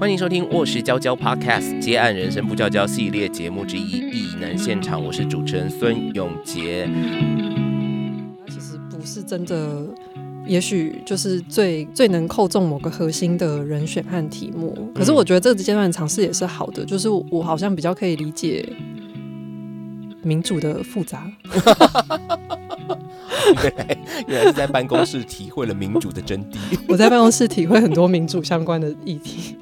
欢迎收听《卧室娇娇 Podcast》接案人生不娇娇系列节目之一《异能现场》，我是主持人孙永杰。其实不是真的，也许就是最最能扣中某个核心的人选和题目。可是我觉得这个阶段尝试也是好的，就是我好像比较可以理解民主的复杂。原 来原来是在办公室体会了民主的真谛。我在办公室体会很多民主相关的议题。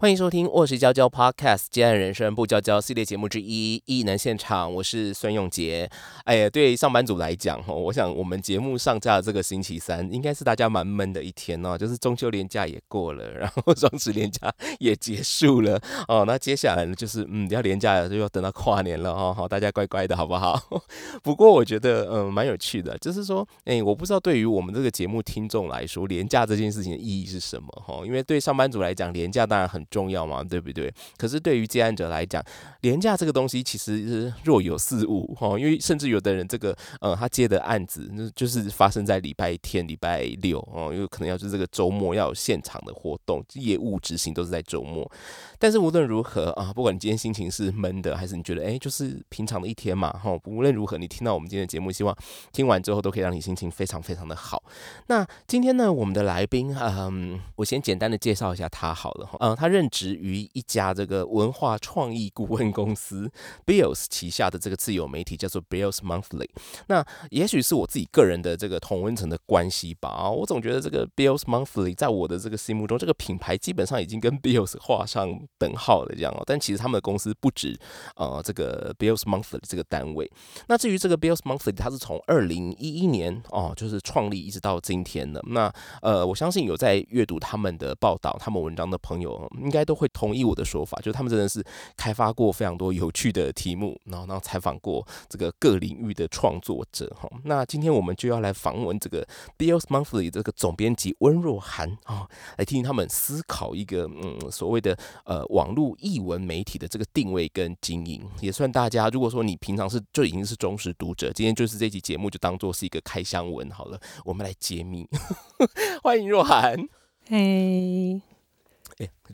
欢迎收听《卧室娇娇 Podcast》接案人生不娇娇系列节目之一《异能现场》，我是孙永杰。哎呀，对上班族来讲，哈，我想我们节目上架的这个星期三，应该是大家蛮闷的一天哦。就是中秋连假也过了，然后双十连假也结束了哦。那接下来呢，就是嗯，要连假了就要等到跨年了哦。好，大家乖乖的好不好？不过我觉得嗯，蛮有趣的，就是说，哎，我不知道对于我们这个节目听众来说，连假这件事情的意义是什么哈？因为对上班族来讲，连假当然很。重要嘛，对不对？可是对于接案者来讲，廉价这个东西其实是若有似无哈，因为甚至有的人这个呃，他接的案子那就是发生在礼拜天、礼拜六哦，因为可能要是这个周末要有现场的活动，业务执行都是在周末。但是无论如何啊，不管你今天心情是闷的，还是你觉得哎，就是平常的一天嘛哈，无论如何，你听到我们今天的节目，希望听完之后都可以让你心情非常非常的好。那今天呢，我们的来宾，嗯，我先简单的介绍一下他好了哈，嗯，他认。任职于一家这个文化创意顾问公司 Bills 旗下的这个自由媒体叫做 Bills Monthly。那也许是我自己个人的这个同温层的关系吧，我总觉得这个 Bills Monthly 在我的这个心目中，这个品牌基本上已经跟 Bills 画上等号了这样哦。但其实他们的公司不止呃这个 Bills Monthly 这个单位。那至于这个 Bills Monthly，它是从二零一一年哦就是创立一直到今天的。那呃我相信有在阅读他们的报道、他们文章的朋友。应该都会同意我的说法，就是他们真的是开发过非常多有趣的题目，然后然后采访过这个各领域的创作者哈。那今天我们就要来访问这个 Bills Monthly 这个总编辑温若涵啊，来听听他们思考一个嗯所谓的呃网络译文媒体的这个定位跟经营，也算大家如果说你平常是就已经是忠实读者，今天就是这期节目就当做是一个开箱文好了，我们来揭秘。欢迎若涵，嘿。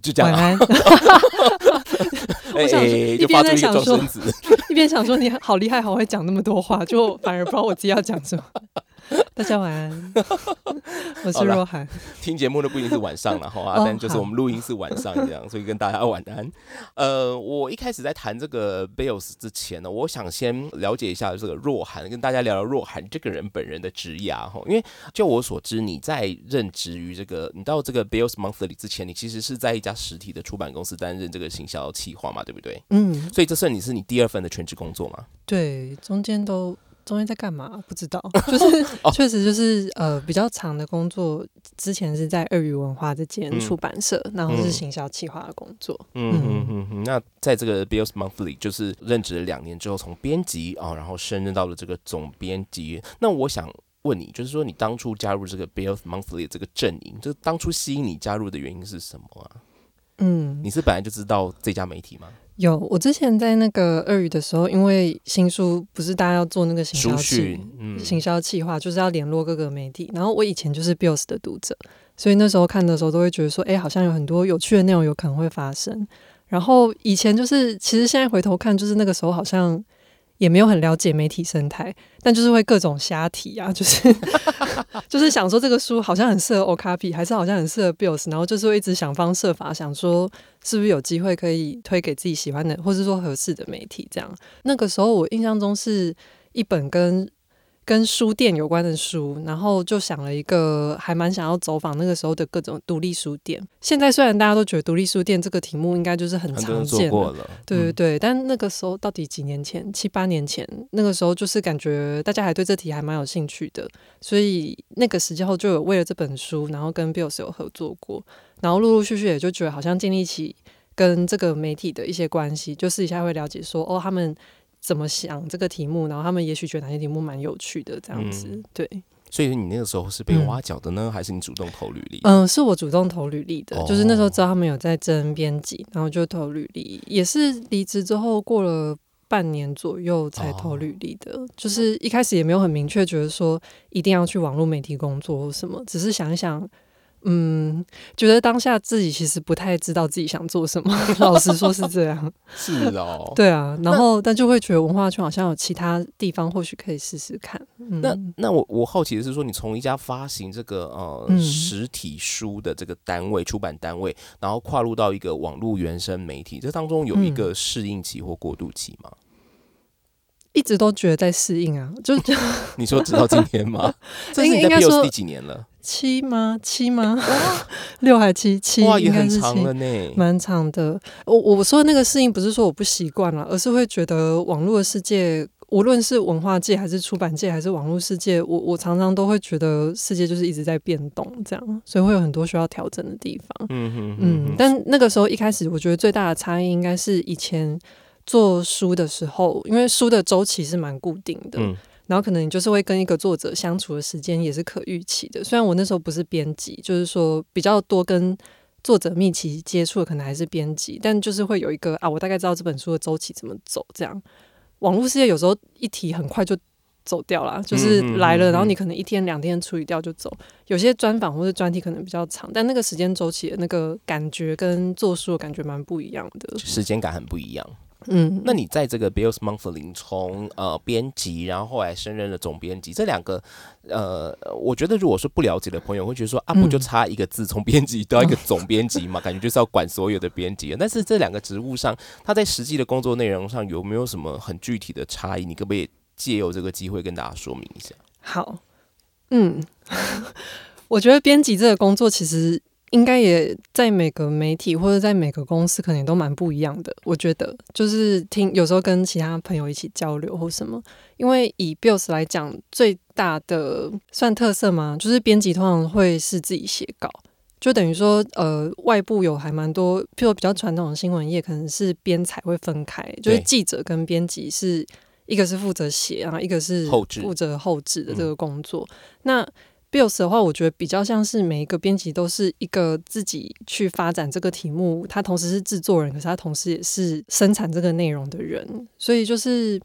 就这样。晚安。我想一边在想说，一边想说你好厉害，好会讲那么多话，就反而不知道我自己要讲什么。大家晚安，我是若涵。听节目的不一定是晚上了哈，但就是我们录音是晚上这样，所以跟大家晚安。呃，我一开始在谈这个 Bills 之前呢，我想先了解一下这个若涵，跟大家聊聊若涵这个人本人的职涯哈。因为就我所知，你在任职于这个，你到这个 Bills Monthly 之前，你其实是在一家实体的出版公司担任这个行销企划嘛，对不对？嗯。所以这算你是你第二份的全职工作吗？对，中间都。中间在干嘛？不知道，就是 确实就是呃比较长的工作。之前是在二语文化这间出版社，然后是行销企划的工作。嗯嗯嗯。那在这个 Bills Monthly 就是任职了两年之后，从编辑啊，然后升任到了这个总编辑。那我想问你，就是说你当初加入这个 Bills Monthly 这个阵营，就是当初吸引你加入的原因是什么啊？嗯，你是本来就知道这家媒体吗？有，我之前在那个二语的时候，因为新书不是大家要做那个行销企，行销企划就是要联络各个媒体。然后我以前就是 Bills 的读者，所以那时候看的时候都会觉得说，哎，好像有很多有趣的内容有可能会发生。然后以前就是，其实现在回头看，就是那个时候好像。也没有很了解媒体生态，但就是会各种瞎提啊，就是 就是想说这个书好像很适合 o c a p 还是好像很适合 Bills，然后就是会一直想方设法想说是不是有机会可以推给自己喜欢的，或是说合适的媒体这样。那个时候我印象中是一本跟。跟书店有关的书，然后就想了一个，还蛮想要走访那个时候的各种独立书店。现在虽然大家都觉得独立书店这个题目应该就是很常见了，对对对，但那个时候到底几年前，七八年前，那个时候就是感觉大家还对这题还蛮有兴趣的，所以那个时间后就有为了这本书，然后跟 Bills 有合作过，然后陆陆续续也就觉得好像建立起跟这个媒体的一些关系，就私底下会了解说，哦，他们。怎么想这个题目？然后他们也许觉得哪些题目蛮有趣的，这样子。对，所以你那个时候是被挖角的呢，还是你主动投履历？嗯，是我主动投履历的。就是那时候知道他们有在征编辑，然后就投履历。也是离职之后过了半年左右才投履历的，就是一开始也没有很明确觉得说一定要去网络媒体工作或什么，只是想一想。嗯，觉得当下自己其实不太知道自己想做什么，老实说是这样。是哦，对啊，然后但就会觉得文化圈好像有其他地方或许可以试试看。那那我我好奇的是说，你从一家发行这个呃实体书的这个单位出版单位，然后跨入到一个网络原生媒体，这当中有一个适应期或过渡期吗？一直都觉得在适应啊，就 你说直到今天吗？这是应该说第几年了？七吗？七吗？六还七？七哇，也很长了呢，蛮长的。我我说的那个适应，不是说我不习惯了，而是会觉得网络的世界，无论是文化界还是出版界，还是网络世界，我我常常都会觉得世界就是一直在变动，这样，所以会有很多需要调整的地方。嗯嗯嗯。但那个时候一开始，我觉得最大的差异应该是以前。做书的时候，因为书的周期是蛮固定的，然后可能你就是会跟一个作者相处的时间也是可预期的。虽然我那时候不是编辑，就是说比较多跟作者密切接触的，可能还是编辑，但就是会有一个啊，我大概知道这本书的周期怎么走。这样，网络世界有时候一提很快就走掉了，就是来了，然后你可能一天两天处理掉就走。有些专访或者专题可能比较长，但那个时间周期的那个感觉跟做书的感觉蛮不一样的，时间感很不一样。嗯，那你在这个 Bills Monthly 从呃编辑，然后后来升任了总编辑，这两个呃，我觉得如果说不了解的朋友会觉得说啊，不就差一个字，从编辑到一个总编辑嘛，感觉就是要管所有的编辑。但是这两个职务上，他在实际的工作内容上有没有什么很具体的差异？你可不可以借由这个机会跟大家说明一下？好，嗯，我觉得编辑这个工作其实。应该也在每个媒体或者在每个公司，可能都蛮不一样的。我觉得就是听有时候跟其他朋友一起交流或什么，因为以 Bills 来讲，最大的算特色嘛，就是编辑通常会是自己写稿，就等于说呃，外部有还蛮多，譬如比较传统的新闻业，可能是编采会分开，就是记者跟编辑是一个是负责写，然后一个是负责后置的这个工作。那 Bills 的话，我觉得比较像是每一个编辑都是一个自己去发展这个题目，他同时是制作人，可是他同时也是生产这个内容的人，所以就是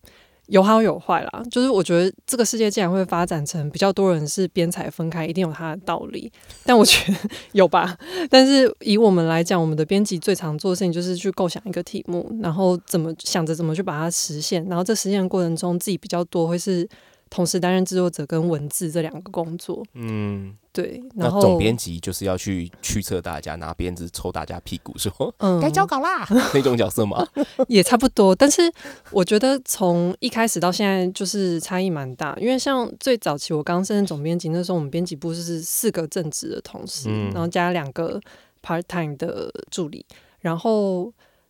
有好有坏啦。就是我觉得这个世界既然会发展成比较多人是编采分开，一定有它的道理。但我觉得 有吧。但是以我们来讲，我们的编辑最常做的事情就是去构想一个题目，然后怎么想着怎么去把它实现，然后这实现的过程中，自己比较多会是。同时担任制作者跟文字这两个工作，嗯，对。然后总编辑就是要去驱策大家，拿鞭子抽大家屁股，说嗯该交稿啦 那种角色吗？也差不多。但是我觉得从一开始到现在就是差异蛮大，因为像最早期我刚升任总编辑那时候，我们编辑部是四个正职的同事，然后加两个 part time 的助理。然后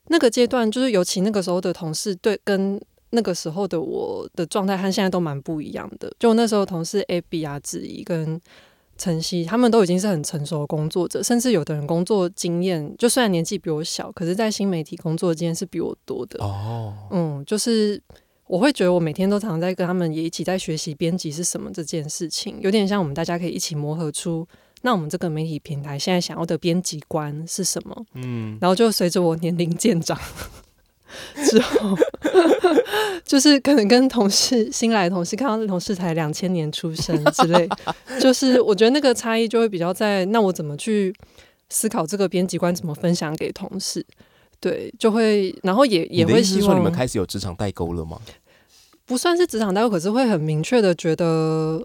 那个阶段就是尤其那个时候的同事对跟。那个时候的我的状态和现在都蛮不一样的。就那时候，同事 A、B 啊、子怡跟晨曦，他们都已经是很成熟的工作者，甚至有的人工作经验，就虽然年纪比我小，可是在新媒体工作经验是比我多的。哦，嗯，就是我会觉得我每天都常在跟他们也一起在学习编辑是什么这件事情，有点像我们大家可以一起磨合出，那我们这个媒体平台现在想要的编辑观是什么？嗯，然后就随着我年龄渐长。之后，就是可能跟同事新来的同事看到那同事才两千年出生之类，就是我觉得那个差异就会比较在那我怎么去思考这个编辑观怎么分享给同事，对，就会然后也也会希望说你们开始有职场代沟了吗？不算是职场代沟，可是会很明确的觉得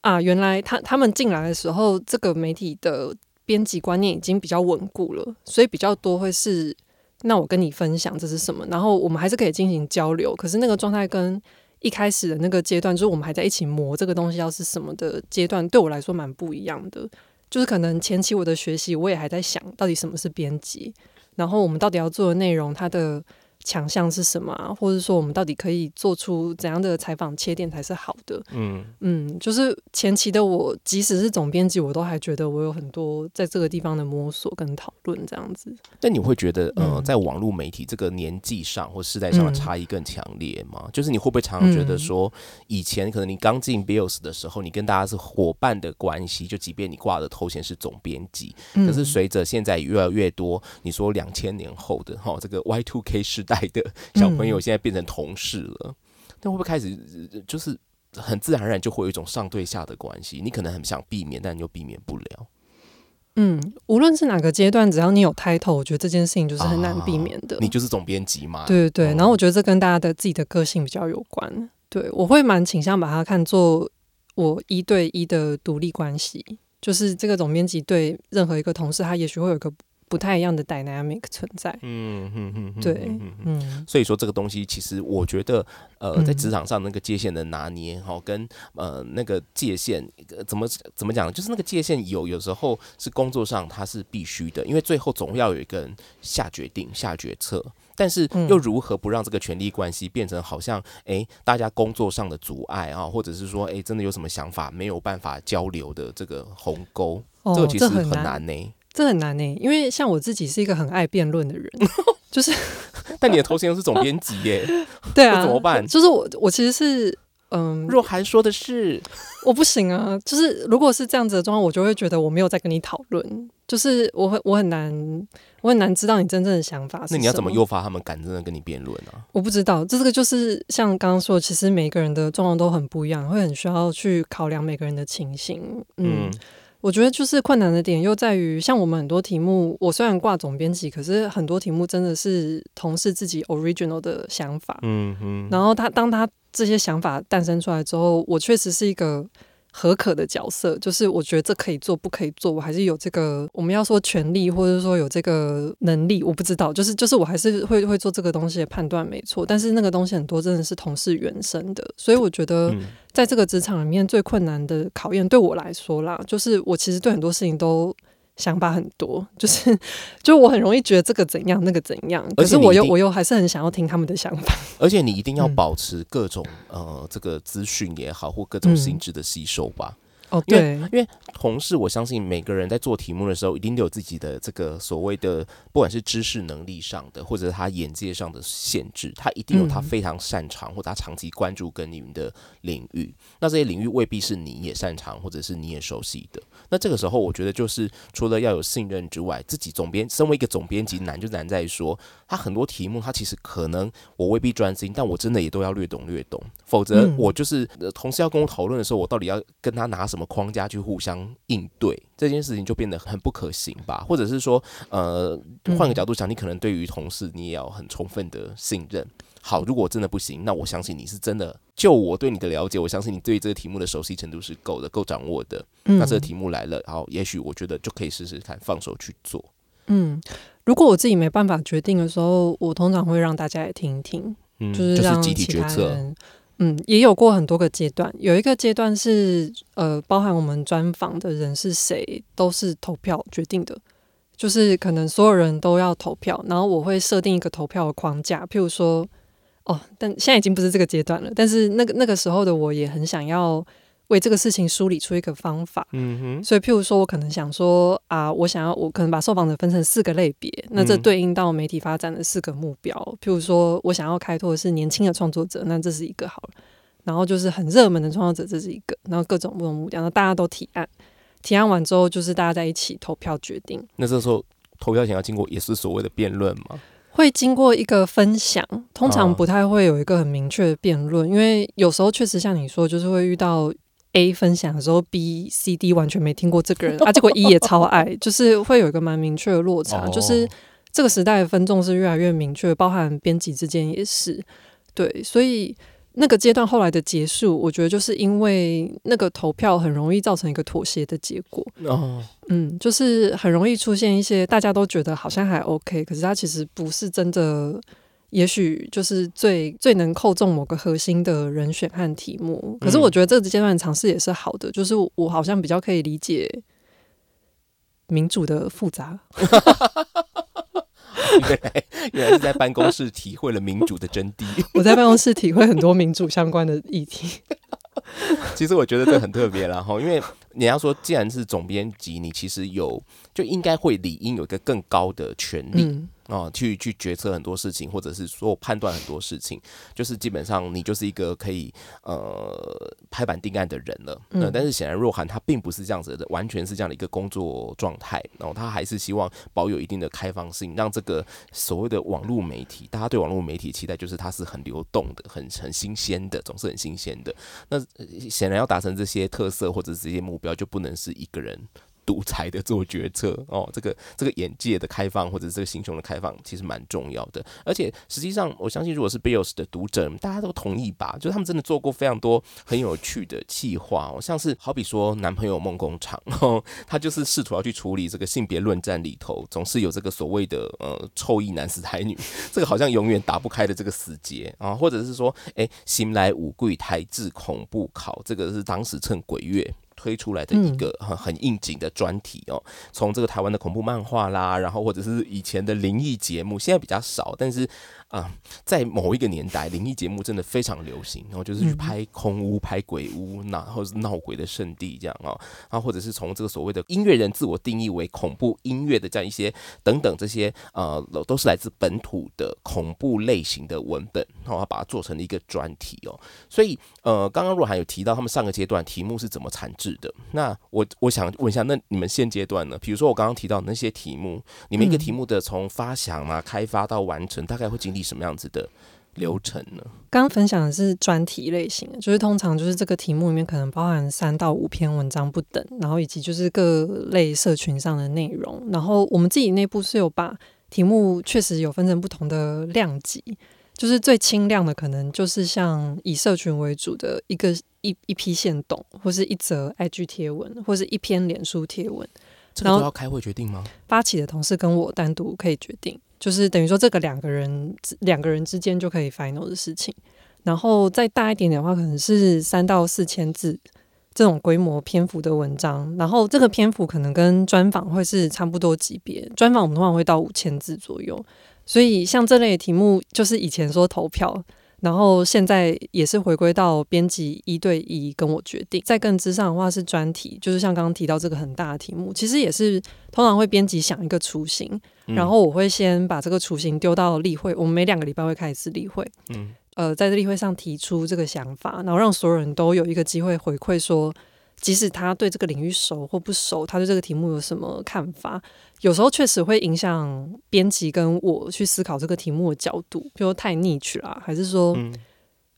啊，原来他他们进来的时候，这个媒体的编辑观念已经比较稳固了，所以比较多会是。那我跟你分享这是什么，然后我们还是可以进行交流。可是那个状态跟一开始的那个阶段，就是我们还在一起磨这个东西要是什么的阶段，对我来说蛮不一样的。就是可能前期我的学习，我也还在想到底什么是编辑，然后我们到底要做的内容，它的。强项是什么啊？或者说我们到底可以做出怎样的采访切点才是好的？嗯嗯，就是前期的我，即使是总编辑，我都还觉得我有很多在这个地方的摸索跟讨论这样子。那你会觉得，呃，在网络媒体这个年纪上或世代上的差异更强烈吗？就是你会不会常常觉得说，以前可能你刚进 Bills 的时候，你跟大家是伙伴的关系，就即便你挂的头衔是总编辑，可是随着现在越来越多，你说两千年后的哈这个 Y Two K 时代。代的 小朋友现在变成同事了，那会不会开始就是很自然而然就会有一种上对下的关系？你可能很想避免，但你又避免不了。嗯，无论是哪个阶段，只要你有 title，我觉得这件事情就是很难避免的。你就是总编辑嘛？对对对。然后我觉得这跟大家的自己的个性比较有关。对我会蛮倾向把它看作我一对一的独立关系，就是这个总编辑对任何一个同事，他也许会有一个。不太一样的 dynamic 存在，嗯嗯嗯，对，嗯，所以说这个东西其实我觉得，呃，在职场上那个界限的拿捏，哈，跟呃那个界限怎么怎么讲，就是那个界限有有时候是工作上它是必须的，因为最后总要有一个人下决定、下决策，但是又如何不让这个权力关系变成好像哎大家工作上的阻碍啊，或者是说哎真的有什么想法没有办法交流的这个鸿沟，这个其实很难呢。这很难呢，因为像我自己是一个很爱辩论的人，就是，但你的头衔又是总编辑耶，对啊，怎么办？就是我，我其实是，嗯，若涵说的是，我不行啊，就是如果是这样子的状况，我就会觉得我没有在跟你讨论，就是我很我很难，我很难知道你真正的想法。那你要怎么诱发他们敢真的跟你辩论呢？我不知道，这个就是像刚刚说，其实每个人的状况都很不一样，会很需要去考量每个人的情形，嗯。我觉得就是困难的点又在于，像我们很多题目，我虽然挂总编辑，可是很多题目真的是同事自己 original 的想法。嗯嗯。然后他当他这些想法诞生出来之后，我确实是一个。合可的角色，就是我觉得这可以做，不可以做，我还是有这个我们要说权利，或者说有这个能力，我不知道，就是就是我还是会会做这个东西的判断，没错。但是那个东西很多真的是同事原生的，所以我觉得在这个职场里面最困难的考验，对我来说啦，就是我其实对很多事情都。想法很多，就是就我很容易觉得这个怎样，那个怎样，可是我又我又还是很想要听他们的想法。而且你一定要保持各种呃这个资讯也好，或各种心智的吸收吧。哦，对，因为同事，我相信每个人在做题目的时候，一定都有自己的这个所谓的，不管是知识能力上的，或者他眼界上的限制，他一定有他非常擅长或他长期关注跟你们的领域。那这些领域未必是你也擅长，或者是你也熟悉的。那这个时候，我觉得就是除了要有信任之外，自己总编身为一个总编辑，难就难在说，他很多题目，他其实可能我未必专心，但我真的也都要略懂略懂，否则我就是同事要跟我讨论的时候，我到底要跟他拿什么？框架去互相应对这件事情就变得很不可行吧？或者是说，呃，换个角度想，你可能对于同事你也要很充分的信任。好，如果真的不行，那我相信你是真的。就我对你的了解，我相信你对这个题目的熟悉程度是够的，够掌握的。那这个题目来了，然后也许我觉得就可以试试看放手去做。嗯，如果我自己没办法决定的时候，我通常会让大家也听一听，嗯就是让集体决策。嗯，也有过很多个阶段，有一个阶段是呃，包含我们专访的人是谁，都是投票决定的，就是可能所有人都要投票，然后我会设定一个投票的框架，譬如说，哦，但现在已经不是这个阶段了，但是那个那个时候的我也很想要。为这个事情梳理出一个方法，嗯哼，所以譬如说，我可能想说啊，我想要我可能把受访者分成四个类别，那这对应到媒体发展的四个目标。譬如说我想要开拓的是年轻的创作者，那这是一个好了，然后就是很热门的创作者，这是一个，然后各种不同目标，那大家都提案，提案完之后就是大家在一起投票决定。那这时候投票想要经过也是所谓的辩论吗？会经过一个分享，通常不太会有一个很明确的辩论，因为有时候确实像你说，就是会遇到。A 分享的时候，B、C、D 完全没听过这个人啊，结果 E 也超爱，就是会有一个蛮明确的落差，就是这个时代的分众是越来越明确，包含编辑之间也是。对，所以那个阶段后来的结束，我觉得就是因为那个投票很容易造成一个妥协的结果。哦，嗯，就是很容易出现一些大家都觉得好像还 OK，可是他其实不是真的。也许就是最最能扣中某个核心的人选和题目，可是我觉得这个阶段尝试也是好的，就是我好像比较可以理解民主的复杂。原来原来是在办公室体会了民主的真谛。我在办公室体会很多民主相关的议题。其实我觉得这很特别，然后因为你要说，既然是总编辑，你其实有。就应该会理应有一个更高的权利。啊，去去决策很多事情，或者是说判断很多事情，就是基本上你就是一个可以呃拍板定案的人了。嗯，但是显然若涵他并不是这样子的，完全是这样的一个工作状态。然后他还是希望保有一定的开放性，让这个所谓的网络媒体，大家对网络媒体期待就是它是很流动的、很很新鲜的，总是很新鲜的。那显然要达成这些特色或者这些目标，就不能是一个人。独裁的做决策哦，这个这个眼界的开放或者这个心胸的开放其实蛮重要的。而且实际上，我相信如果是 Bills 的读者，大家都同意吧？就他们真的做过非常多很有趣的计划哦，像是好比说男朋友梦工厂，他就是试图要去处理这个性别论战里头总是有这个所谓的呃臭意男死台女，这个好像永远打不开的这个死结啊，或者是说，哎，新来五柜台制恐怖考，这个是当时趁鬼月。推出来的一个很很应景的专题哦，从这个台湾的恐怖漫画啦，然后或者是以前的灵异节目，现在比较少，但是。啊，在某一个年代，灵异节目真的非常流行，然后就是去拍空屋、拍鬼屋，然后是闹鬼的圣地这样啊，然后或者是从这个所谓的音乐人自我定义为恐怖音乐的这样一些等等这些呃，都是来自本土的恐怖类型的文本，然后把它做成了一个专题哦。所以呃，刚刚若涵有提到他们上个阶段题目是怎么产制的，那我我想问一下，那你们现阶段呢？比如说我刚刚提到那些题目，你们一个题目的从发想啊、开发到完成，大概会经历。什么样子的流程呢？刚刚分享的是专题类型，就是通常就是这个题目里面可能包含三到五篇文章不等，然后以及就是各类社群上的内容。然后我们自己内部是有把题目确实有分成不同的量级，就是最轻量的可能就是像以社群为主的一个一一批线动，或是一则 IG 贴文，或是一篇脸书贴文。这个都要开会决定吗？发起的同事跟我单独可以决定。就是等于说，这个两个人两个人之间就可以 final 的事情，然后再大一点点的话，可能是三到四千字这种规模篇幅的文章，然后这个篇幅可能跟专访会是差不多级别，专访我们通常会到五千字左右，所以像这类题目，就是以前说投票。然后现在也是回归到编辑一对一跟我决定，在更之上的话是专题，就是像刚刚提到这个很大的题目，其实也是通常会编辑想一个雏形，然后我会先把这个雏形丢到例会，我们每两个礼拜会开一次例会，嗯，呃，在这例会上提出这个想法，然后让所有人都有一个机会回馈说。即使他对这个领域熟或不熟，他对这个题目有什么看法？有时候确实会影响编辑跟我去思考这个题目的角度，比如太 niche 啦，还是说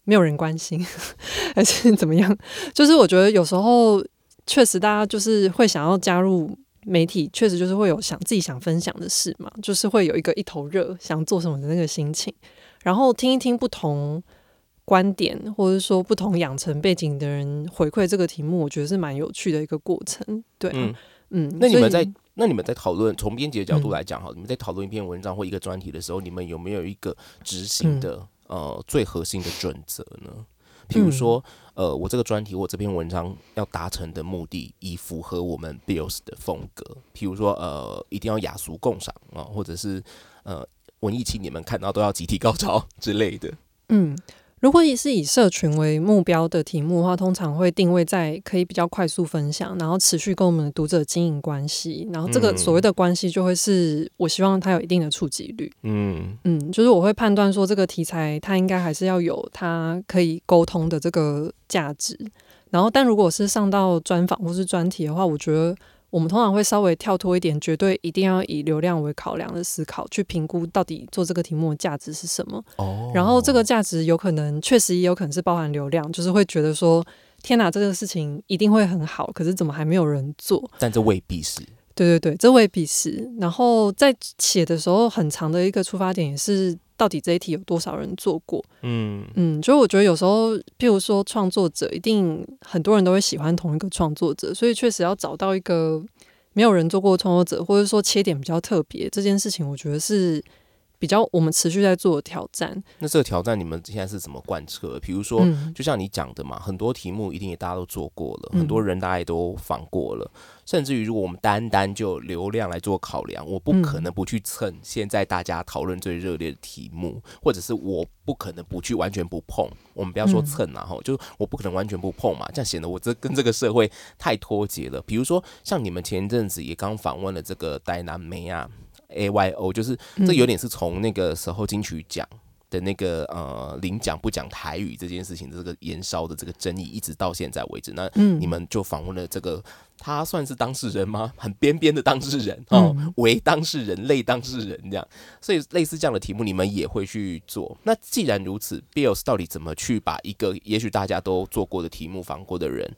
没有人关心，还是怎么样？就是我觉得有时候确实大家就是会想要加入媒体，确实就是会有想自己想分享的事嘛，就是会有一个一头热想做什么的那个心情，然后听一听不同。观点，或者说不同养成背景的人回馈这个题目，我觉得是蛮有趣的一个过程。对，嗯嗯。那你们在那你们在讨论从编辑的角度来讲，哈，你们在讨论一篇文章或一个专题的时候，你们有没有一个执行的呃最核心的准则呢？譬如说，呃，我这个专题我这篇文章要达成的目的，以符合我们 Bills 的风格。譬如说，呃，一定要雅俗共赏啊，或者是呃文艺青年们看到都要集体高潮 之类的。嗯。如果也是以社群为目标的题目的话，通常会定位在可以比较快速分享，然后持续跟我们的读者经营关系，然后这个所谓的关系就会是我希望它有一定的触及率。嗯嗯，就是我会判断说这个题材它应该还是要有它可以沟通的这个价值，然后但如果是上到专访或是专题的话，我觉得。我们通常会稍微跳脱一点，绝对一定要以流量为考量的思考去评估，到底做这个题目的价值是什么。哦，然后这个价值有可能确实也有可能是包含流量，就是会觉得说，天哪，这个事情一定会很好，可是怎么还没有人做？但这未必是。对对对，这未必是。然后在写的时候，很长的一个出发点也是。到底这一题有多少人做过？嗯嗯，所以我觉得有时候，譬如说创作者，一定很多人都会喜欢同一个创作者，所以确实要找到一个没有人做过创作者，或者说切点比较特别这件事情，我觉得是比较我们持续在做的挑战。那这个挑战你们现在是怎么贯彻？比如说，就像你讲的嘛，很多题目一定也大家都做过了，很多人大家也都访过了。甚至于，如果我们单单就流量来做考量，我不可能不去蹭现在大家讨论最热烈的题目，或者是我不可能不去完全不碰。我们不要说蹭啊，哈，就是我不可能完全不碰嘛，这样显得我这跟这个社会太脱节了。比如说，像你们前一阵子也刚访问了这个戴南梅啊，A Y O，就是这有点是从那个时候金曲奖。的那个呃，领奖不讲台语这件事情的这个延烧的这个争议，一直到现在为止，那你们就访问了这个，他算是当事人吗？很边边的当事人哦，为当事人、类当事人这样，所以类似这样的题目，你们也会去做。那既然如此，Bills 到底怎么去把一个也许大家都做过的题目访过的人，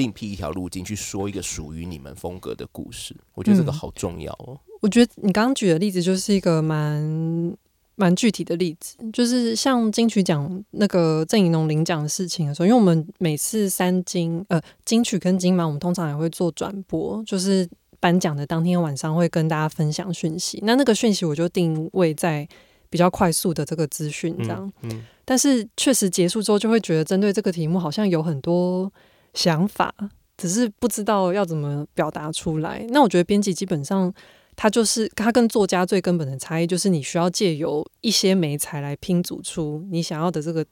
另辟一条路径去说一个属于你们风格的故事？我觉得这个好重要哦。我觉得你刚刚举的例子就是一个蛮。蛮具体的例子，就是像金曲奖那个郑怡农领奖的事情的时候，因为我们每次三金呃金曲跟金马，我们通常也会做转播，就是颁奖的当天晚上会跟大家分享讯息。那那个讯息我就定位在比较快速的这个资讯这样。嗯。但是确实结束之后，就会觉得针对这个题目好像有很多想法，只是不知道要怎么表达出来。那我觉得编辑基本上。他就是他跟作家最根本的差异，就是你需要借由一些媒材来拼组出你想要的这个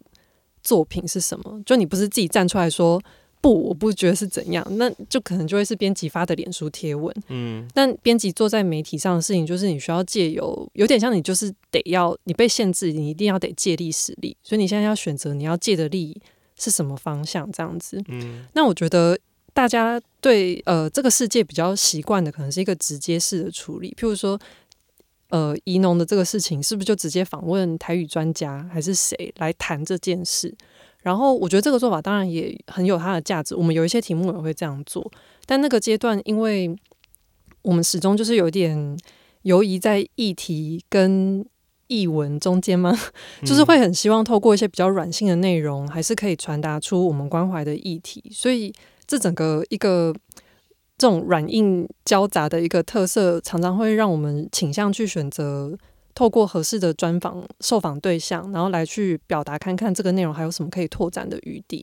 作品是什么。就你不是自己站出来说不，我不觉得是怎样，那就可能就会是编辑发的脸书贴文。嗯，但编辑做在媒体上的事情，就是你需要借由有点像你就是得要你被限制，你一定要得借力使力，所以你现在要选择你要借的力是什么方向这样子。嗯，那我觉得。大家对呃这个世界比较习惯的，可能是一个直接式的处理。譬如说，呃，宜农的这个事情，是不是就直接访问台语专家，还是谁来谈这件事？然后，我觉得这个做法当然也很有它的价值。我们有一些题目也会这样做，但那个阶段，因为我们始终就是有点游移在议题跟译文中间吗？就是会很希望透过一些比较软性的内容，还是可以传达出我们关怀的议题，所以。这整个一个这种软硬交杂的一个特色，常常会让我们倾向去选择透过合适的专访受访对象，然后来去表达看看这个内容还有什么可以拓展的余地。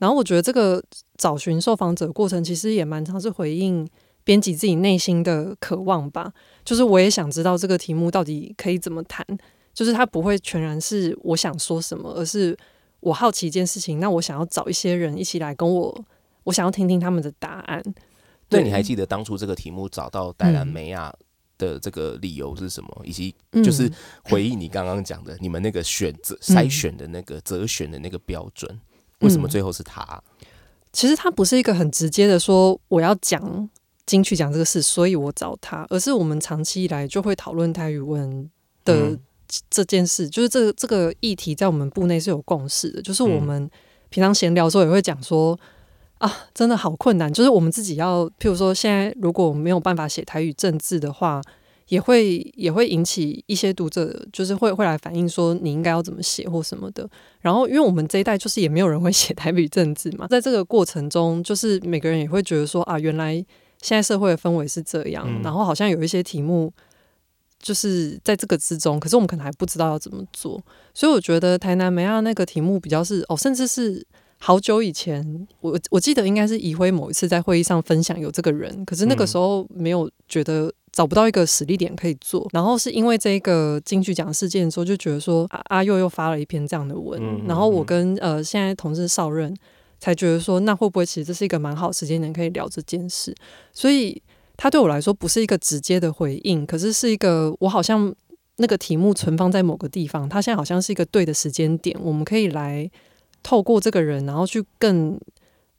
然后我觉得这个找寻受访者过程，其实也蛮常是回应编辑自己内心的渴望吧。就是我也想知道这个题目到底可以怎么谈，就是它不会全然是我想说什么，而是我好奇一件事情，那我想要找一些人一起来跟我。我想要听听他们的答案。对，你还记得当初这个题目找到戴兰梅亚的这个理由是什么？以及就是回忆你刚刚讲的，你们那个选择筛选的那个择选的那个标准，为什么最后是他？其实他不是一个很直接的说我要讲金曲奖这个事，所以我找他，而是我们长期以来就会讨论台语文的这件事，就是这这个议题在我们部内是有共识的，就是我们平常闲聊的时候也会讲说。啊，真的好困难。就是我们自己要，譬如说，现在如果没有办法写台语政治的话，也会也会引起一些读者，就是会会来反映说你应该要怎么写或什么的。然后，因为我们这一代就是也没有人会写 台语政治嘛，在这个过程中，就是每个人也会觉得说啊，原来现在社会的氛围是这样，然后好像有一些题目就是在这个之中，可是我们可能还不知道要怎么做。所以我觉得台南梅亚那个题目比较是哦，甚至是。好久以前，我我记得应该是怡辉某一次在会议上分享有这个人，可是那个时候没有觉得找不到一个实力点可以做，然后是因为这个金曲奖事件的时候，就觉得说阿阿佑又发了一篇这样的文，然后我跟呃现在同事邵任才觉得说，那会不会其实这是一个蛮好时间点可以聊这件事？所以他对我来说不是一个直接的回应，可是是一个我好像那个题目存放在某个地方，它现在好像是一个对的时间点，我们可以来。透过这个人，然后去更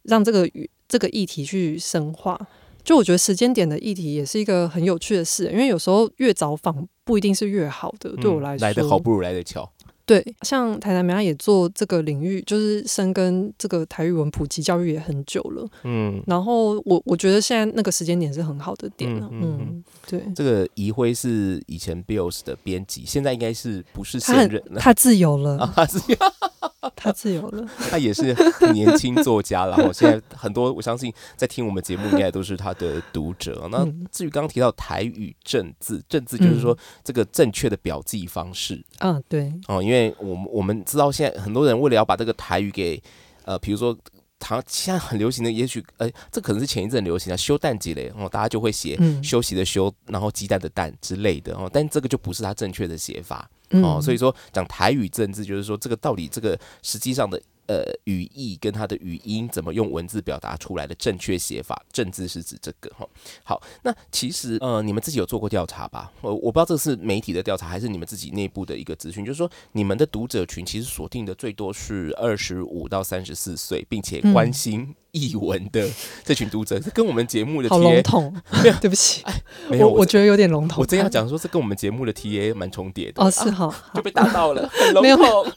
让这个这个议题去深化。就我觉得时间点的议题也是一个很有趣的事，因为有时候越早访不一定是越好的。对我来说，来的好不如来的巧。对，像台南美亚也做这个领域，就是深耕这个台语文普及教育也很久了。嗯，然后我我觉得现在那个时间点是很好的点了。嗯，对，这个怡辉是以前 Bills 的编辑，现在应该是不是现任了？他自由了，他自由，他自由了。他也是年轻作家，然后现在很多我相信在听我们节目应该都是他的读者。那至于刚刚提到台语正字，正字就是说这个正确的表记方式。嗯，对，哦，因为因为我们我们知道，现在很多人为了要把这个台语给呃，比如说，唐现在很流行的，也许呃，这可能是前一阵流行的休蛋鸡嘞，然后大家就会写休息的休，然后鸡蛋的蛋之类的哦，但这个就不是它正确的写法哦，所以说讲台语政治，就是说这个到底这个实际上的。呃，语义跟它的语音怎么用文字表达出来的正确写法，正字是指这个哈。好，那其实呃，你们自己有做过调查吧？我我不知道这是媒体的调查还是你们自己内部的一个资讯，就是说你们的读者群其实锁定的最多是二十五到三十四岁，并且关心译文的 这群读者，是跟我们节目的好笼统，对不起，没有，我觉得有点笼统。我真要讲说，是跟我们节目的 T A 蛮重叠的哦，是哈，就被打到了，很笼统。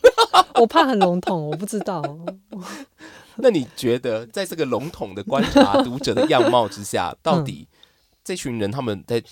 我怕很笼统，我不知道。那你觉得，在这个笼统的观察读者的样貌之下，到底这群人他们在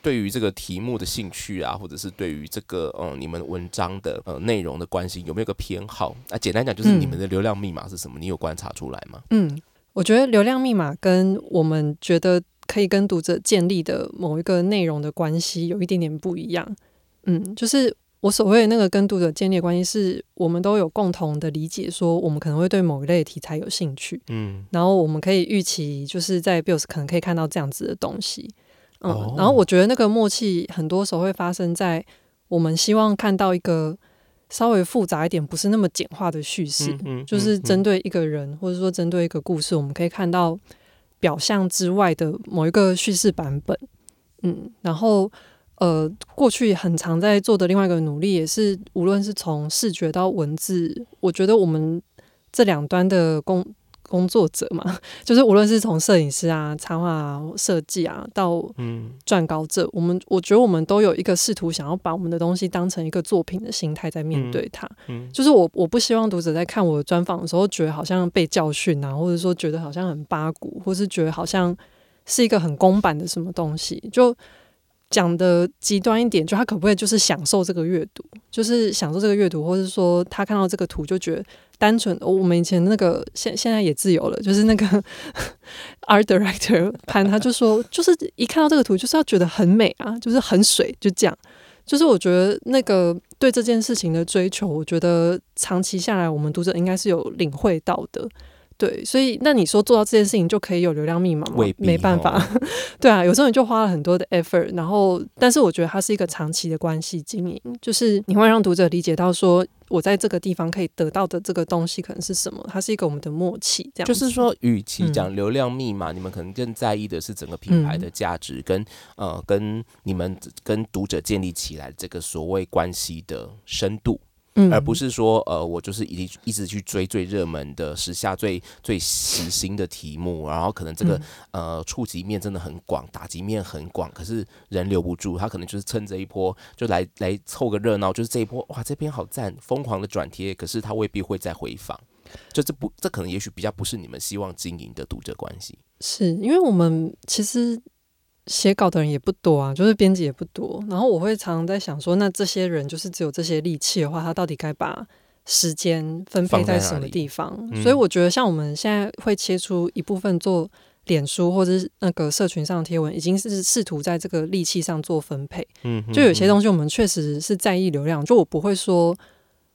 对于这个题目的兴趣啊，或者是对于这个嗯你们文章的呃内容的关心，有没有个偏好？那简单讲，就是你们的流量密码是什么？你有观察出来吗？嗯，我觉得流量密码跟我们觉得可以跟读者建立的某一个内容的关系有一点点不一样。嗯，就是。我所谓的那个跟读者建立关系，是我们都有共同的理解，说我们可能会对某一类题材有兴趣，嗯，然后我们可以预期，就是在 Bills 可能可以看到这样子的东西，嗯，然后我觉得那个默契很多时候会发生在我们希望看到一个稍微复杂一点，不是那么简化的叙事，嗯，就是针对一个人或者说针对一个故事，我们可以看到表象之外的某一个叙事版本，嗯，然后。呃，过去很常在做的另外一个努力，也是无论是从视觉到文字，我觉得我们这两端的工工作者嘛，就是无论是从摄影师啊、插画啊、设计啊，到嗯撰稿者，我们我觉得我们都有一个试图想要把我们的东西当成一个作品的心态在面对它。嗯，就是我我不希望读者在看我的专访的时候，觉得好像被教训啊，或者说觉得好像很八股，或是觉得好像是一个很公版的什么东西，就。讲的极端一点，就他可不可以就是享受这个阅读，就是享受这个阅读，或者说他看到这个图就觉得单纯。我们以前那个现现在也自由了，就是那个 art director 潘他就说，就是一看到这个图就是要觉得很美啊，就是很水，就这样。就是我觉得那个对这件事情的追求，我觉得长期下来，我们读者应该是有领会到的。对，所以那你说做到这件事情就可以有流量密码吗？没办法，对啊，有时候你就花了很多的 effort，然后，但是我觉得它是一个长期的关系经营，就是你会让读者理解到说，我在这个地方可以得到的这个东西可能是什么，它是一个我们的默契，这样。就是说，与其讲流量密码，你们可能更在意的是整个品牌的价值跟呃，跟你们跟读者建立起来这个所谓关系的深度。而不是说，呃，我就是一一直去追最热门的时下最最时兴的题目，然后可能这个呃触及面真的很广，打击面很广，可是人留不住，他可能就是趁这一波就来来凑个热闹，就是这一波哇，这篇好赞，疯狂的转贴，可是他未必会再回访，就这不，这可能也许比较不是你们希望经营的读者关系，是因为我们其实。写稿的人也不多啊，就是编辑也不多。然后我会常常在想说，那这些人就是只有这些力气的话，他到底该把时间分配在什么地方？所以我觉得，像我们现在会切出一部分做脸书或者是那个社群上贴文，已经是试图在这个力气上做分配。嗯，就有些东西我们确实是在意流量，就我不会说。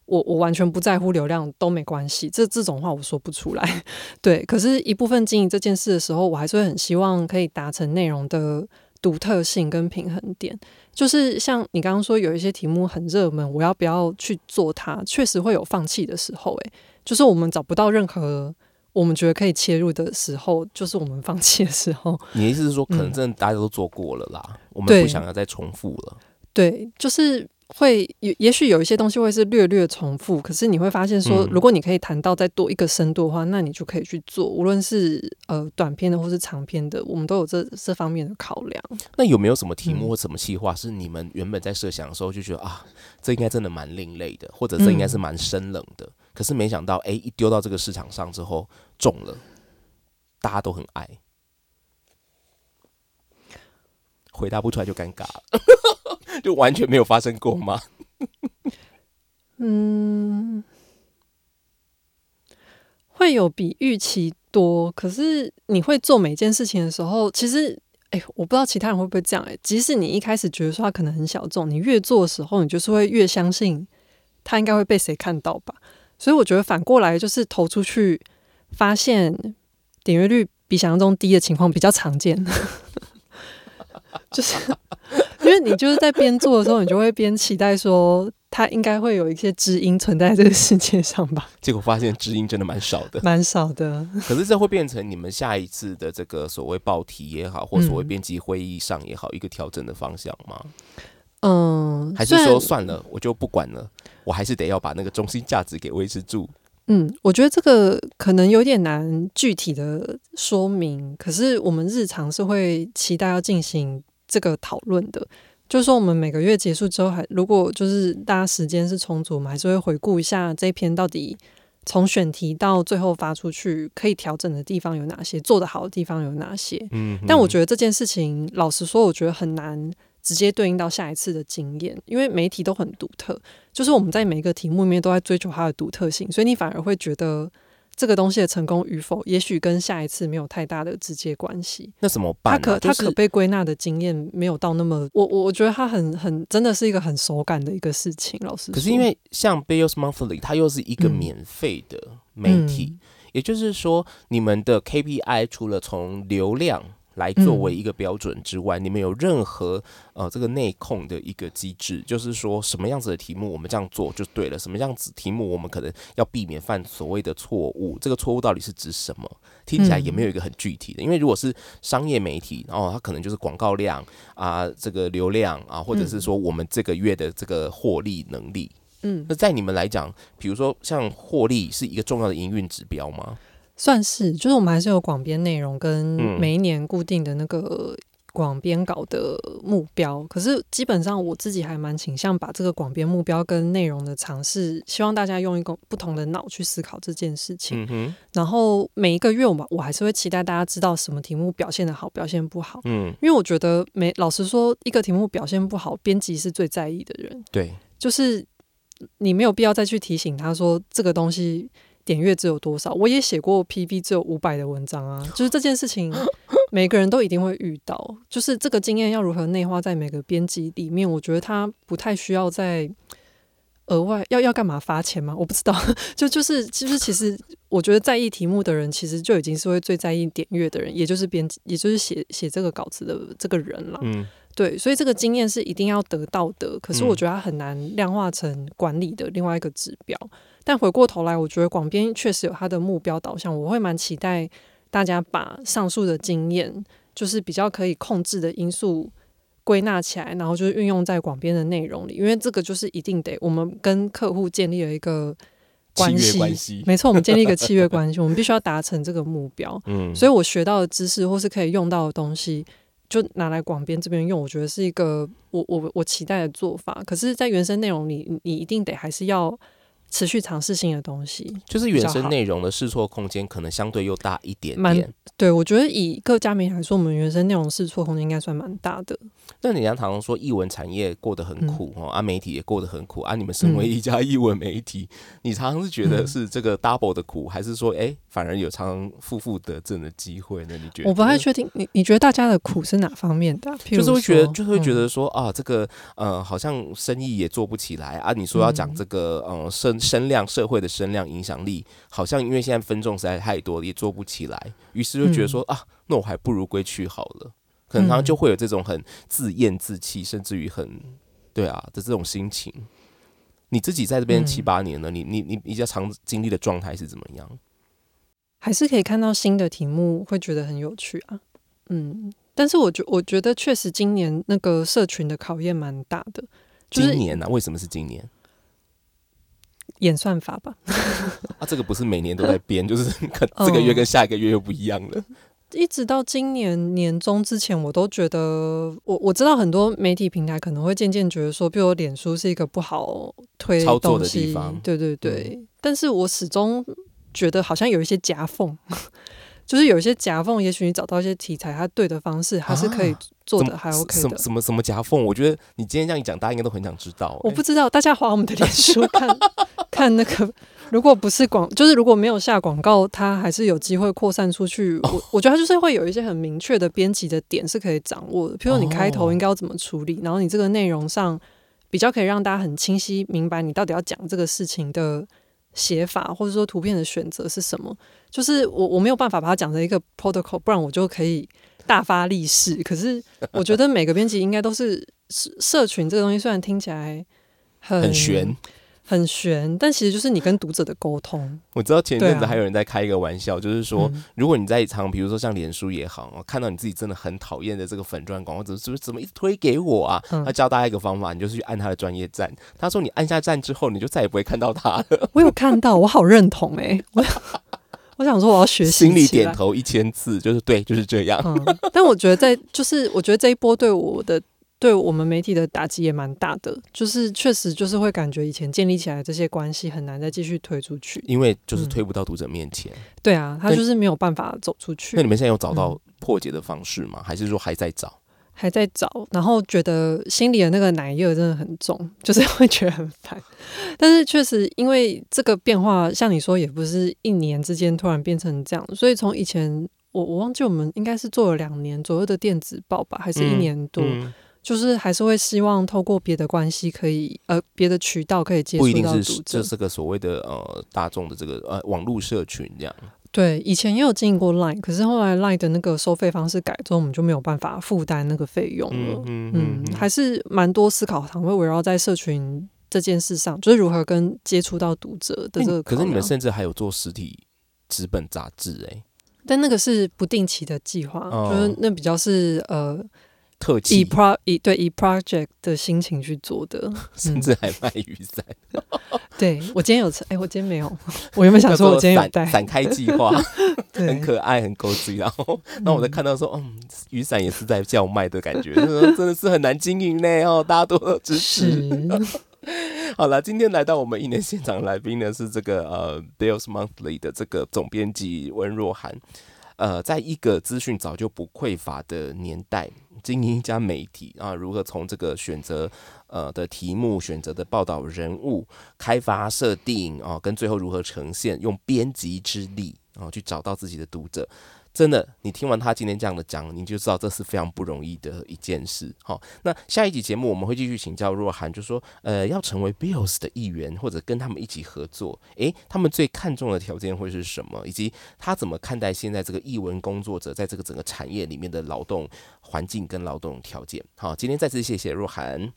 我我完全不在乎流量都没关系，这这种话我说不出来。对，可是一部分经营这件事的时候，我还是会很希望可以达成内容的独特性跟平衡点。就是像你刚刚说有一些题目很热门，我要不要去做它？确实会有放弃的时候。诶，就是我们找不到任何我们觉得可以切入的时候，就是我们放弃的时候。你的意思是说，可能真的大家都做过了啦，我们不想要再重复了？对，就是。会也也许有一些东西会是略略重复，可是你会发现说，如果你可以谈到再多一个深度的话，那你就可以去做，无论是呃短篇的或是长篇的，我们都有这这方面的考量。那有没有什么题目或什么计划是你们原本在设想的时候就觉得啊，这应该真的蛮另类的，或者这应该是蛮生冷的，可是没想到哎，一丢到这个市场上之后中了，大家都很爱，回答不出来就尴尬了。就完全没有发生过吗？嗯，会有比预期多。可是你会做每件事情的时候，其实，哎，我不知道其他人会不会这样。哎，即使你一开始觉得说它可能很小众，你越做的时候，你就是会越相信它应该会被谁看到吧。所以我觉得反过来就是投出去，发现点阅率比想象中低的情况比较常见。就是因为你就是在边做的时候，你就会边期待说，它应该会有一些知音存在这个世界上吧。结果发现知音真的蛮少的，蛮少的。可是这会变成你们下一次的这个所谓报题也好，或所谓编辑会议上也好，一个调整的方向吗？嗯，还是说算了，我就不管了，我还是得要把那个中心价值给维持住。嗯，我觉得这个可能有点难具体的说明，可是我们日常是会期待要进行这个讨论的。就是说，我们每个月结束之后，还如果就是大家时间是充足，我们还是会回顾一下这篇到底从选题到最后发出去可以调整的地方有哪些，做得好的地方有哪些。嗯，但我觉得这件事情，老实说，我觉得很难。直接对应到下一次的经验，因为媒体都很独特，就是我们在每一个题目里面都在追求它的独特性，所以你反而会觉得这个东西的成功与否，也许跟下一次没有太大的直接关系。那怎么办？他可他可被归纳的经验没有到那么，我我我觉得他很很真的是一个很手感的一个事情。老师，可是因为像 Bills Monthly，它又是一个免费的媒体，也就是说，你们的 KPI 除了从流量。来作为一个标准之外，你们有任何呃这个内控的一个机制，就是说什么样子的题目我们这样做就对了，什么样子题目我们可能要避免犯所谓的错误，这个错误到底是指什么？听起来也没有一个很具体的，因为如果是商业媒体，然后它可能就是广告量啊，这个流量啊，或者是说我们这个月的这个获利能力，嗯，那在你们来讲，比如说像获利是一个重要的营运指标吗？算是，就是我们还是有广编内容跟每一年固定的那个广编稿的目标。可是基本上我自己还蛮倾向把这个广编目标跟内容的尝试，希望大家用一个不同的脑去思考这件事情。然后每一个月，我我还是会期待大家知道什么题目表现的好，表现不好。嗯，因为我觉得每老实说，一个题目表现不好，编辑是最在意的人。对，就是你没有必要再去提醒他说这个东西。点阅只有多少？我也写过 PV 只有五百的文章啊，就是这件事情，每个人都一定会遇到。就是这个经验要如何内化在每个编辑里面？我觉得他不太需要再额外要要干嘛发钱吗？我不知道。就就是就是其实我觉得在意题目的人，其实就已经是会最在意点阅的人，也就是编辑，也就是写写这个稿子的这个人了。嗯，对，所以这个经验是一定要得到的。可是我觉得它很难量化成管理的另外一个指标。但回过头来，我觉得广编确实有它的目标导向，我会蛮期待大家把上述的经验，就是比较可以控制的因素归纳起来，然后就是运用在广编的内容里，因为这个就是一定得我们跟客户建立了一个关系，没错，我们建立一个契约关系，我们必须要达成这个目标。嗯，所以我学到的知识或是可以用到的东西，就拿来广编这边用，我觉得是一个我我我期待的做法。可是，在原生内容里，你一定得还是要。持续尝试性的东西，就是原生内容的试错空间可能相对又大一点点。对，我觉得以各家媒体来说，我们原生内容试错空间应该算蛮大的。那人家常常说译文产业过得很苦哦，啊，媒体也过得很苦啊。你们身为一家译文媒体，你常常是觉得是这个 double 的苦，还是说哎，反而有常常负负得正的机会呢？你觉得？我不太确定。你你觉得大家的苦是哪方面的？就是会觉得，就是会觉得说啊，这个呃，好像生意也做不起来啊。你说要讲这个呃声声量社会的声量影响力，好像因为现在分众实在太多了，也做不起来，于是就觉得说啊，那我还不如归去好了。可能就会有这种很自厌自弃，甚至于很对啊的这种心情。你自己在这边七八年了，你你你比较常经历的状态是怎么样？还是可以看到新的题目，会觉得很有趣啊。嗯，但是我觉我觉得确实今年那个社群的考验蛮大的。今年呢？为什么是今年？演算法吧。啊，这个不是每年都在编，就是 可这个月跟下一个月又不一样了。一直到今年年中之前，我都觉得我我知道很多媒体平台可能会渐渐觉得说，比如脸书是一个不好推操作的地方，对对对。但是我始终觉得好像有一些夹缝，就是有一些夹缝，也许你找到一些题材，它对的方式还是可以做的，还 OK 的。什么什么夹缝？我觉得你今天这样一讲，大家应该都很想知道。我不知道，大家划我们的脸书看 看那个。如果不是广，就是如果没有下广告，它还是有机会扩散出去。我我觉得它就是会有一些很明确的编辑的点是可以掌握的，譬如你开头应该要怎么处理，然后你这个内容上比较可以让大家很清晰明白你到底要讲这个事情的写法，或者说图片的选择是什么。就是我我没有办法把它讲成一个 protocol，不然我就可以大发利市。可是 我觉得每个编辑应该都是社群这个东西，虽然听起来很玄。很悬，但其实就是你跟读者的沟通。我知道前阵子还有人在开一个玩笑，就是说，如果你在一场，比如说像脸书也好，看到你自己真的很讨厌的这个粉钻广告，怎么怎么怎么一推给我啊？他教大家一个方法，你就是去按他的专业站。他说你按下站之后，你就再也不会看到他了。我有看到，我好认同哎，我我想说我要学习，心里点头一千次，就是对，就是这样。但我觉得在就是我觉得这一波对我的。对我们媒体的打击也蛮大的，就是确实就是会感觉以前建立起来这些关系很难再继续推出去，因为就是推不到读者面前。对啊，他就是没有办法走出去。那你们现在有找到破解的方式吗？还是说还在找？还在找，然后觉得心里的那个奶油真的很重，就是会觉得很烦。但是确实因为这个变化，像你说也不是一年之间突然变成这样，所以从以前我我忘记我们应该是做了两年左右的电子报吧，还是一年多。就是还是会希望透过别的关系可以呃别的渠道可以接触到读者，这是个所谓的呃大众的这个呃网络社群这样。对，以前也有经营过 Line，可是后来 Line 的那个收费方式改之后，我们就没有办法负担那个费用了。嗯嗯，还是蛮多思考，常会围绕在社群这件事上，就是如何跟接触到读者的这个。可是你们甚至还有做实体纸本杂志哎，但那个是不定期的计划，就是那比较是呃。以 pro 以对以 project 的心情去做的，甚至还卖雨伞。对我今天有吃，哎，我今天没有。我原本想说，我今天有带伞开计划，很可爱，很勾追。然后，那我在看到说，嗯，雨伞也是在叫卖的感觉，真的是很难经营呢。哦，大家多支持。好了，今天来到我们一年现场来宾呢，是这个呃 Bills Monthly 的这个总编辑温若涵。呃，在一个资讯早就不匮乏的年代。经营一家媒体啊，如何从这个选择呃的题目、选择的报道人物、开发设定啊，跟最后如何呈现，用编辑之力啊去找到自己的读者。真的，你听完他今天这样的讲，你就知道这是非常不容易的一件事。好，那下一集节目我们会继续请教若涵，就说，呃，要成为 Bills 的一员，或者跟他们一起合作，诶，他们最看重的条件会是什么？以及他怎么看待现在这个译文工作者在这个整个产业里面的劳动环境跟劳动条件？好，今天再次谢谢若涵。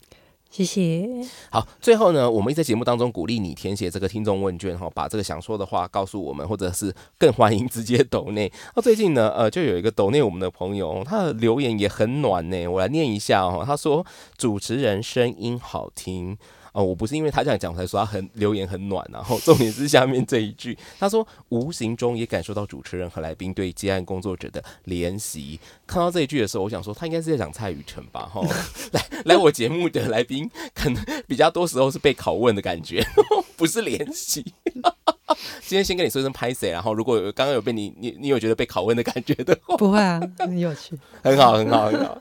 谢谢。好，最后呢，我们在节目当中鼓励你填写这个听众问卷哈，把这个想说的话告诉我们，或者是更欢迎直接抖内。那最近呢，呃，就有一个抖内我们的朋友，他的留言也很暖呢，我来念一下哦。他说主持人声音好听。哦，我不是因为他这样讲才说他很留言很暖，然 后重点是下面这一句，他说无形中也感受到主持人和来宾对接案工作者的怜惜。看到这一句的时候，我想说他应该是在讲蔡雨辰吧？哈，来来我节目的来宾可能比较多时候是被拷问的感觉，不是怜惜。今天先跟你说一声拍谁，然后如果刚刚有被你你你有觉得被拷问的感觉的话，不会啊，很有趣，很好很好很好。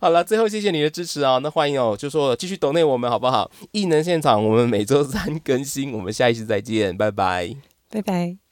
好了，最后谢谢你的支持啊！那欢迎哦，就说继续抖内我们好不好？异能现场，我们每周三更新，我们下一期再见，拜拜，拜拜。